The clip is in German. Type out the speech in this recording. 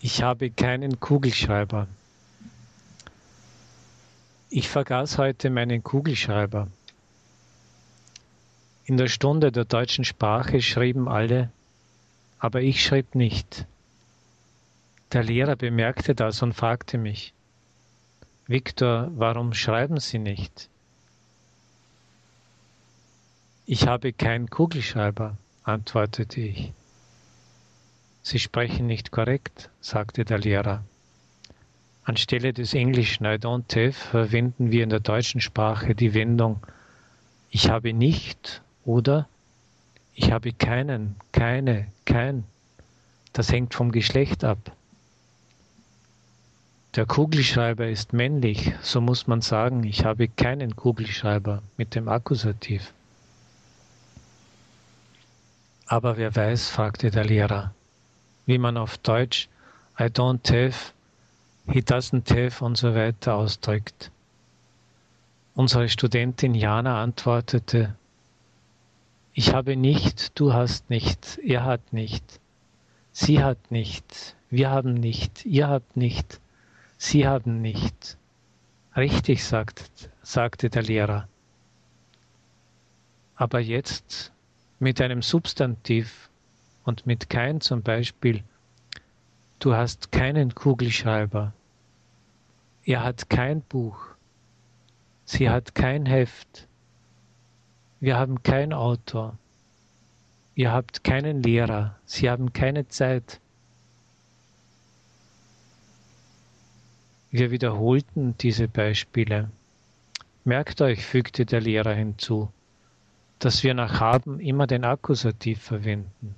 Ich habe keinen Kugelschreiber. Ich vergaß heute meinen Kugelschreiber. In der Stunde der deutschen Sprache schrieben alle, aber ich schrieb nicht. Der Lehrer bemerkte das und fragte mich, Viktor, warum schreiben Sie nicht? Ich habe keinen Kugelschreiber, antwortete ich. Sie sprechen nicht korrekt, sagte der Lehrer. Anstelle des englischen I don't have verwenden wir in der deutschen Sprache die Wendung ich habe nicht oder ich habe keinen, keine, kein. Das hängt vom Geschlecht ab. Der Kugelschreiber ist männlich, so muss man sagen, ich habe keinen Kugelschreiber mit dem Akkusativ. Aber wer weiß, fragte der Lehrer, wie man auf Deutsch I don't have, he doesn't have und so weiter ausdrückt. Unsere Studentin Jana antwortete, ich habe nicht, du hast nicht, er hat nicht, sie hat nicht, wir haben nicht, ihr habt nicht, sie haben nicht. Richtig, sagt, sagte der Lehrer. Aber jetzt mit einem Substantiv und mit kein zum Beispiel, du hast keinen Kugelschreiber, er hat kein Buch, sie hat kein Heft, wir haben kein Auto, ihr habt keinen Lehrer, sie haben keine Zeit. Wir wiederholten diese Beispiele. Merkt euch, fügte der Lehrer hinzu, dass wir nach haben immer den Akkusativ verwenden.